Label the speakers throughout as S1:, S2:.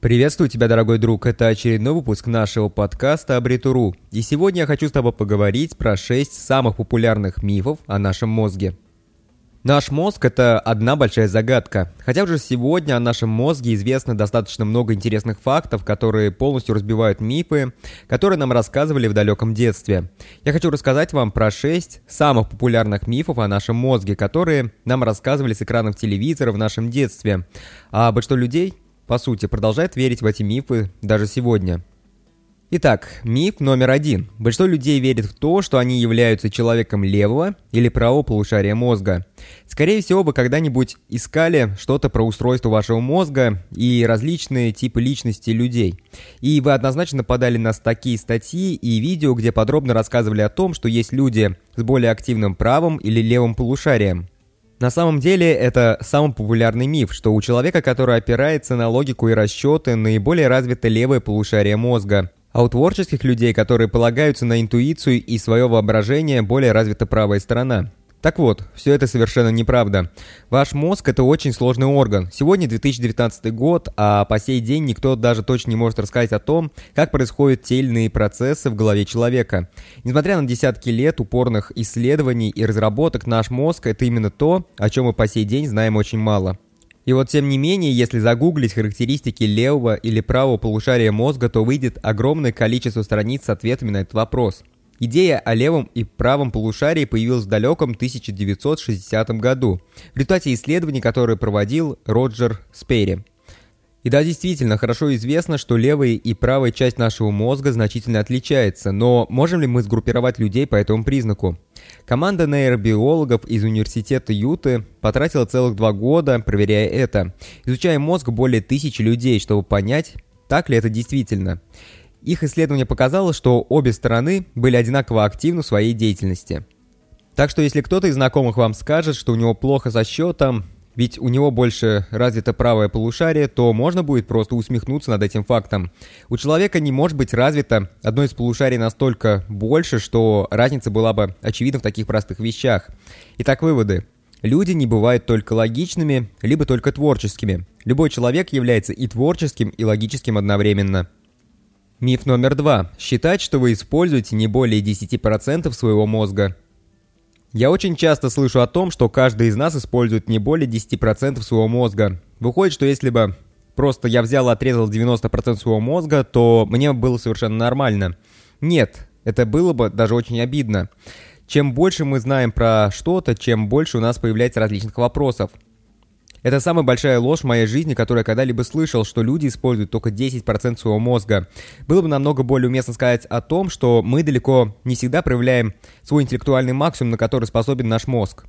S1: Приветствую тебя, дорогой друг. Это очередной выпуск нашего подкаста Абритуру. И сегодня я хочу с тобой поговорить про 6 самых популярных мифов о нашем мозге. Наш мозг – это одна большая загадка. Хотя уже сегодня о нашем мозге известно достаточно много интересных фактов, которые полностью разбивают мифы, которые нам рассказывали в далеком детстве. Я хочу рассказать вам про 6 самых популярных мифов о нашем мозге, которые нам рассказывали с экранов телевизора в нашем детстве. А большинство людей по сути, продолжает верить в эти мифы даже сегодня. Итак, миф номер один. Большинство людей верит в то, что они являются человеком левого или правого полушария мозга. Скорее всего, вы когда-нибудь искали что-то про устройство вашего мозга и различные типы личности людей. И вы однозначно подали на такие статьи и видео, где подробно рассказывали о том, что есть люди с более активным правым или левым полушарием. На самом деле это самый популярный миф, что у человека, который опирается на логику и расчеты, наиболее развито левое полушарие мозга. А у творческих людей, которые полагаются на интуицию и свое воображение, более развита правая сторона. Так вот, все это совершенно неправда. Ваш мозг – это очень сложный орган. Сегодня 2019 год, а по сей день никто даже точно не может рассказать о том, как происходят те процессы в голове человека. Несмотря на десятки лет упорных исследований и разработок, наш мозг – это именно то, о чем мы по сей день знаем очень мало. И вот тем не менее, если загуглить характеристики левого или правого полушария мозга, то выйдет огромное количество страниц с ответами на этот вопрос – Идея о левом и правом полушарии появилась в далеком 1960 году в результате исследований, которые проводил Роджер Спери. И да, действительно, хорошо известно, что левая и правая часть нашего мозга значительно отличается, но можем ли мы сгруппировать людей по этому признаку? Команда нейробиологов из университета Юты потратила целых два года, проверяя это, изучая мозг более тысячи людей, чтобы понять, так ли это действительно. Их исследование показало, что обе стороны были одинаково активны в своей деятельности. Так что если кто-то из знакомых вам скажет, что у него плохо со счетом, ведь у него больше развито правое полушарие, то можно будет просто усмехнуться над этим фактом. У человека не может быть развито одно из полушарий настолько больше, что разница была бы очевидна в таких простых вещах. Итак, выводы. Люди не бывают только логичными, либо только творческими. Любой человек является и творческим, и логическим одновременно. Миф номер два. Считать, что вы используете не более 10% своего мозга. Я очень часто слышу о том, что каждый из нас использует не более 10% своего мозга. Выходит, что если бы просто я взял и отрезал 90% своего мозга, то мне было совершенно нормально. Нет, это было бы даже очень обидно. Чем больше мы знаем про что-то, чем больше у нас появляется различных вопросов. Это самая большая ложь в моей жизни, которую я когда-либо слышал, что люди используют только 10% своего мозга. Было бы намного более уместно сказать о том, что мы далеко не всегда проявляем свой интеллектуальный максимум, на который способен наш мозг.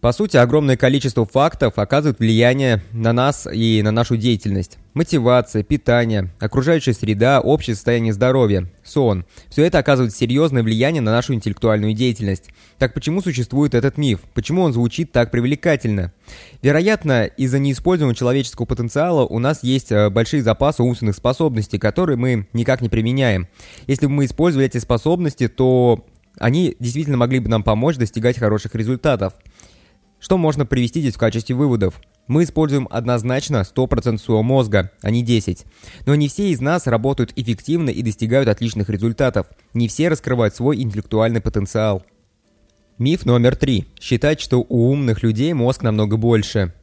S1: По сути, огромное количество фактов оказывает влияние на нас и на нашу деятельность. Мотивация, питание, окружающая среда, общее состояние здоровья, сон. Все это оказывает серьезное влияние на нашу интеллектуальную деятельность. Так почему существует этот миф? Почему он звучит так привлекательно? Вероятно, из-за неиспользованного человеческого потенциала у нас есть э, большие запасы умственных способностей, которые мы никак не применяем. Если бы мы использовали эти способности, то они действительно могли бы нам помочь достигать хороших результатов. Что можно привести здесь в качестве выводов? Мы используем однозначно 100% своего мозга, а не 10. Но не все из нас работают эффективно и достигают отличных результатов. Не все раскрывают свой интеллектуальный потенциал. Миф номер три. Считать, что у умных людей мозг намного больше.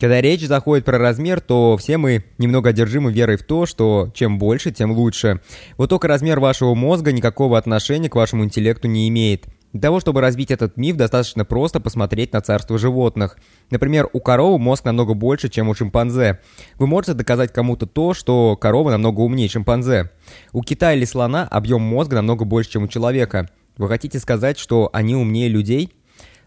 S1: Когда речь заходит про размер, то все мы немного одержимы верой в то, что чем больше, тем лучше. Вот только размер вашего мозга никакого отношения к вашему интеллекту не имеет. Для того, чтобы разбить этот миф, достаточно просто посмотреть на царство животных. Например, у коровы мозг намного больше, чем у шимпанзе. Вы можете доказать кому-то то, что корова намного умнее шимпанзе. У кита или слона объем мозга намного больше, чем у человека. Вы хотите сказать, что они умнее людей?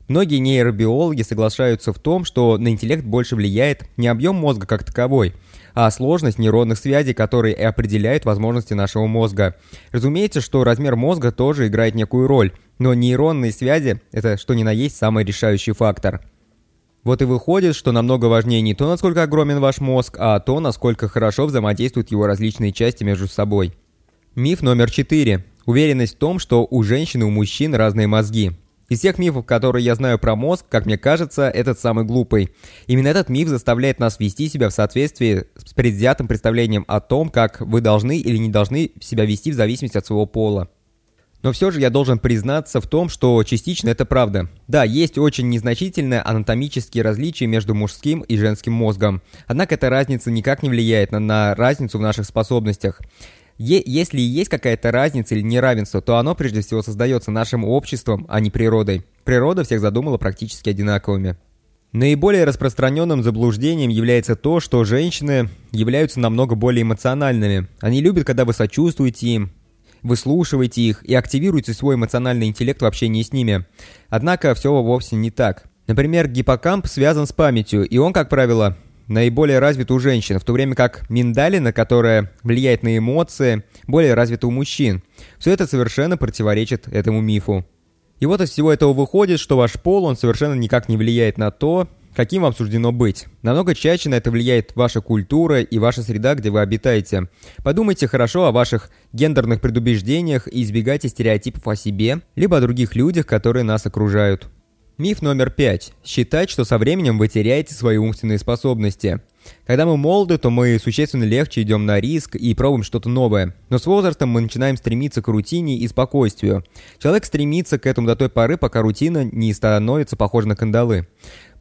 S1: Многие нейробиологи соглашаются в том, что на интеллект больше влияет не объем мозга как таковой, а сложность нейронных связей, которые и определяют возможности нашего мозга. Разумеется, что размер мозга тоже играет некую роль, но нейронные связи – это что ни на есть самый решающий фактор. Вот и выходит, что намного важнее не то, насколько огромен ваш мозг, а то, насколько хорошо взаимодействуют его различные части между собой. Миф номер четыре. Уверенность в том, что у женщин и у мужчин разные мозги. Из всех мифов, которые я знаю про мозг, как мне кажется, этот самый глупый. Именно этот миф заставляет нас вести себя в соответствии с предвзятым представлением о том, как вы должны или не должны себя вести в зависимости от своего пола. Но все же я должен признаться в том, что частично это правда. Да, есть очень незначительные анатомические различия между мужским и женским мозгом. Однако эта разница никак не влияет на, на разницу в наших способностях. Если есть какая-то разница или неравенство, то оно прежде всего создается нашим обществом, а не природой. Природа всех задумала практически одинаковыми. Наиболее распространенным заблуждением является то, что женщины являются намного более эмоциональными. Они любят, когда вы сочувствуете им, выслушиваете их и активируете свой эмоциональный интеллект в общении с ними. Однако все вовсе не так. Например, гиппокамп связан с памятью, и он, как правило, наиболее развита у женщин, в то время как миндалина, которая влияет на эмоции, более развита у мужчин. Все это совершенно противоречит этому мифу. И вот из всего этого выходит, что ваш пол, он совершенно никак не влияет на то, каким вам суждено быть. Намного чаще на это влияет ваша культура и ваша среда, где вы обитаете. Подумайте хорошо о ваших гендерных предубеждениях и избегайте стереотипов о себе, либо о других людях, которые нас окружают. Миф номер пять. Считать, что со временем вы теряете свои умственные способности. Когда мы молоды, то мы существенно легче идем на риск и пробуем что-то новое. Но с возрастом мы начинаем стремиться к рутине и спокойствию. Человек стремится к этому до той поры, пока рутина не становится похожа на кандалы.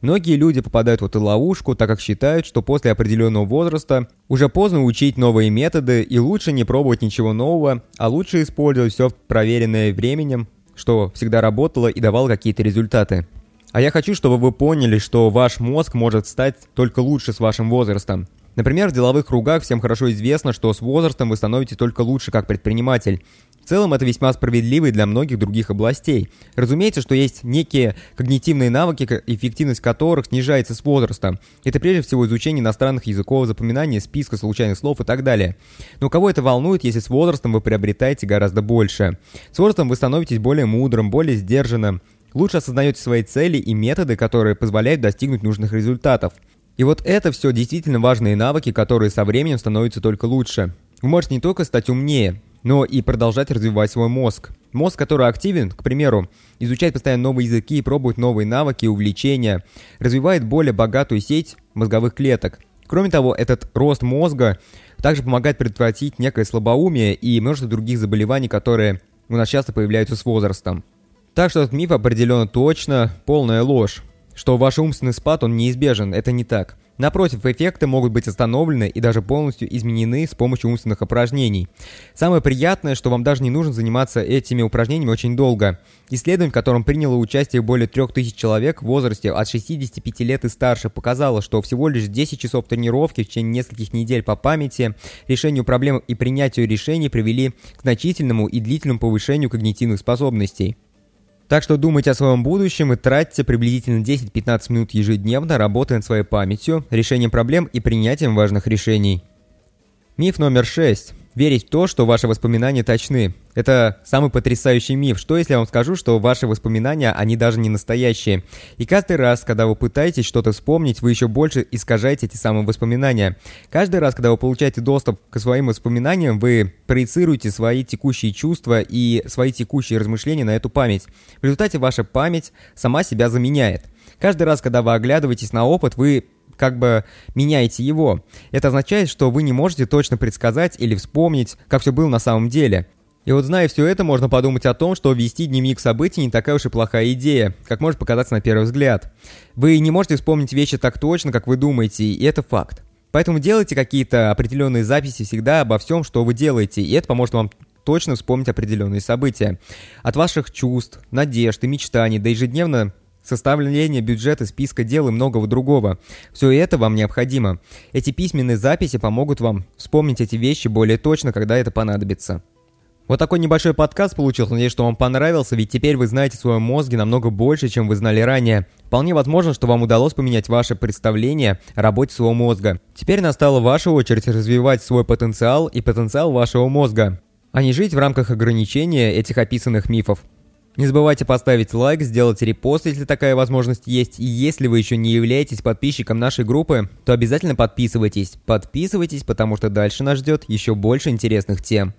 S1: Многие люди попадают в эту ловушку, так как считают, что после определенного возраста уже поздно учить новые методы и лучше не пробовать ничего нового, а лучше использовать все проверенное временем, что всегда работало и давало какие-то результаты. А я хочу, чтобы вы поняли, что ваш мозг может стать только лучше с вашим возрастом. Например, в деловых кругах всем хорошо известно, что с возрастом вы становитесь только лучше как предприниматель. В целом это весьма справедливо и для многих других областей. Разумеется, что есть некие когнитивные навыки, эффективность которых снижается с возрастом. Это прежде всего изучение иностранных языков, запоминание списка случайных слов и так далее. Но кого это волнует, если с возрастом вы приобретаете гораздо больше? С возрастом вы становитесь более мудрым, более сдержанным, лучше осознаете свои цели и методы, которые позволяют достигнуть нужных результатов. И вот это все действительно важные навыки, которые со временем становятся только лучше. Вы можете не только стать умнее, но и продолжать развивать свой мозг. Мозг, который активен, к примеру, изучает постоянно новые языки, пробует новые навыки и увлечения, развивает более богатую сеть мозговых клеток. Кроме того, этот рост мозга также помогает предотвратить некое слабоумие и множество других заболеваний, которые у нас часто появляются с возрастом. Так что этот миф определенно точно полная ложь, что ваш умственный спад, он неизбежен, это не так. Напротив, эффекты могут быть остановлены и даже полностью изменены с помощью умственных упражнений. Самое приятное, что вам даже не нужно заниматься этими упражнениями очень долго. Исследование, в котором приняло участие более 3000 человек в возрасте от 65 лет и старше, показало, что всего лишь 10 часов тренировки в течение нескольких недель по памяти, решению проблем и принятию решений привели к значительному и длительному повышению когнитивных способностей. Так что думайте о своем будущем и тратьте приблизительно 10-15 минут ежедневно, работая над своей памятью, решением проблем и принятием важных решений. Миф номер 6. Верить в то, что ваши воспоминания точны. Это самый потрясающий миф. Что если я вам скажу, что ваши воспоминания, они даже не настоящие? И каждый раз, когда вы пытаетесь что-то вспомнить, вы еще больше искажаете эти самые воспоминания. Каждый раз, когда вы получаете доступ к своим воспоминаниям, вы проецируете свои текущие чувства и свои текущие размышления на эту память. В результате ваша память сама себя заменяет. Каждый раз, когда вы оглядываетесь на опыт, вы как бы меняете его. Это означает, что вы не можете точно предсказать или вспомнить, как все было на самом деле. И вот зная все это, можно подумать о том, что вести дневник событий не такая уж и плохая идея, как может показаться на первый взгляд. Вы не можете вспомнить вещи так точно, как вы думаете, и это факт. Поэтому делайте какие-то определенные записи всегда обо всем, что вы делаете, и это поможет вам точно вспомнить определенные события. От ваших чувств, надежд и мечтаний до ежедневно составление бюджета, списка дел и многого другого. Все это вам необходимо. Эти письменные записи помогут вам вспомнить эти вещи более точно, когда это понадобится. Вот такой небольшой подкаст получился, надеюсь, что вам понравился, ведь теперь вы знаете в своем мозге намного больше, чем вы знали ранее. Вполне возможно, что вам удалось поменять ваше представление о работе своего мозга. Теперь настала ваша очередь развивать свой потенциал и потенциал вашего мозга, а не жить в рамках ограничения этих описанных мифов. Не забывайте поставить лайк, сделать репост, если такая возможность есть. И если вы еще не являетесь подписчиком нашей группы, то обязательно подписывайтесь. Подписывайтесь, потому что дальше нас ждет еще больше интересных тем.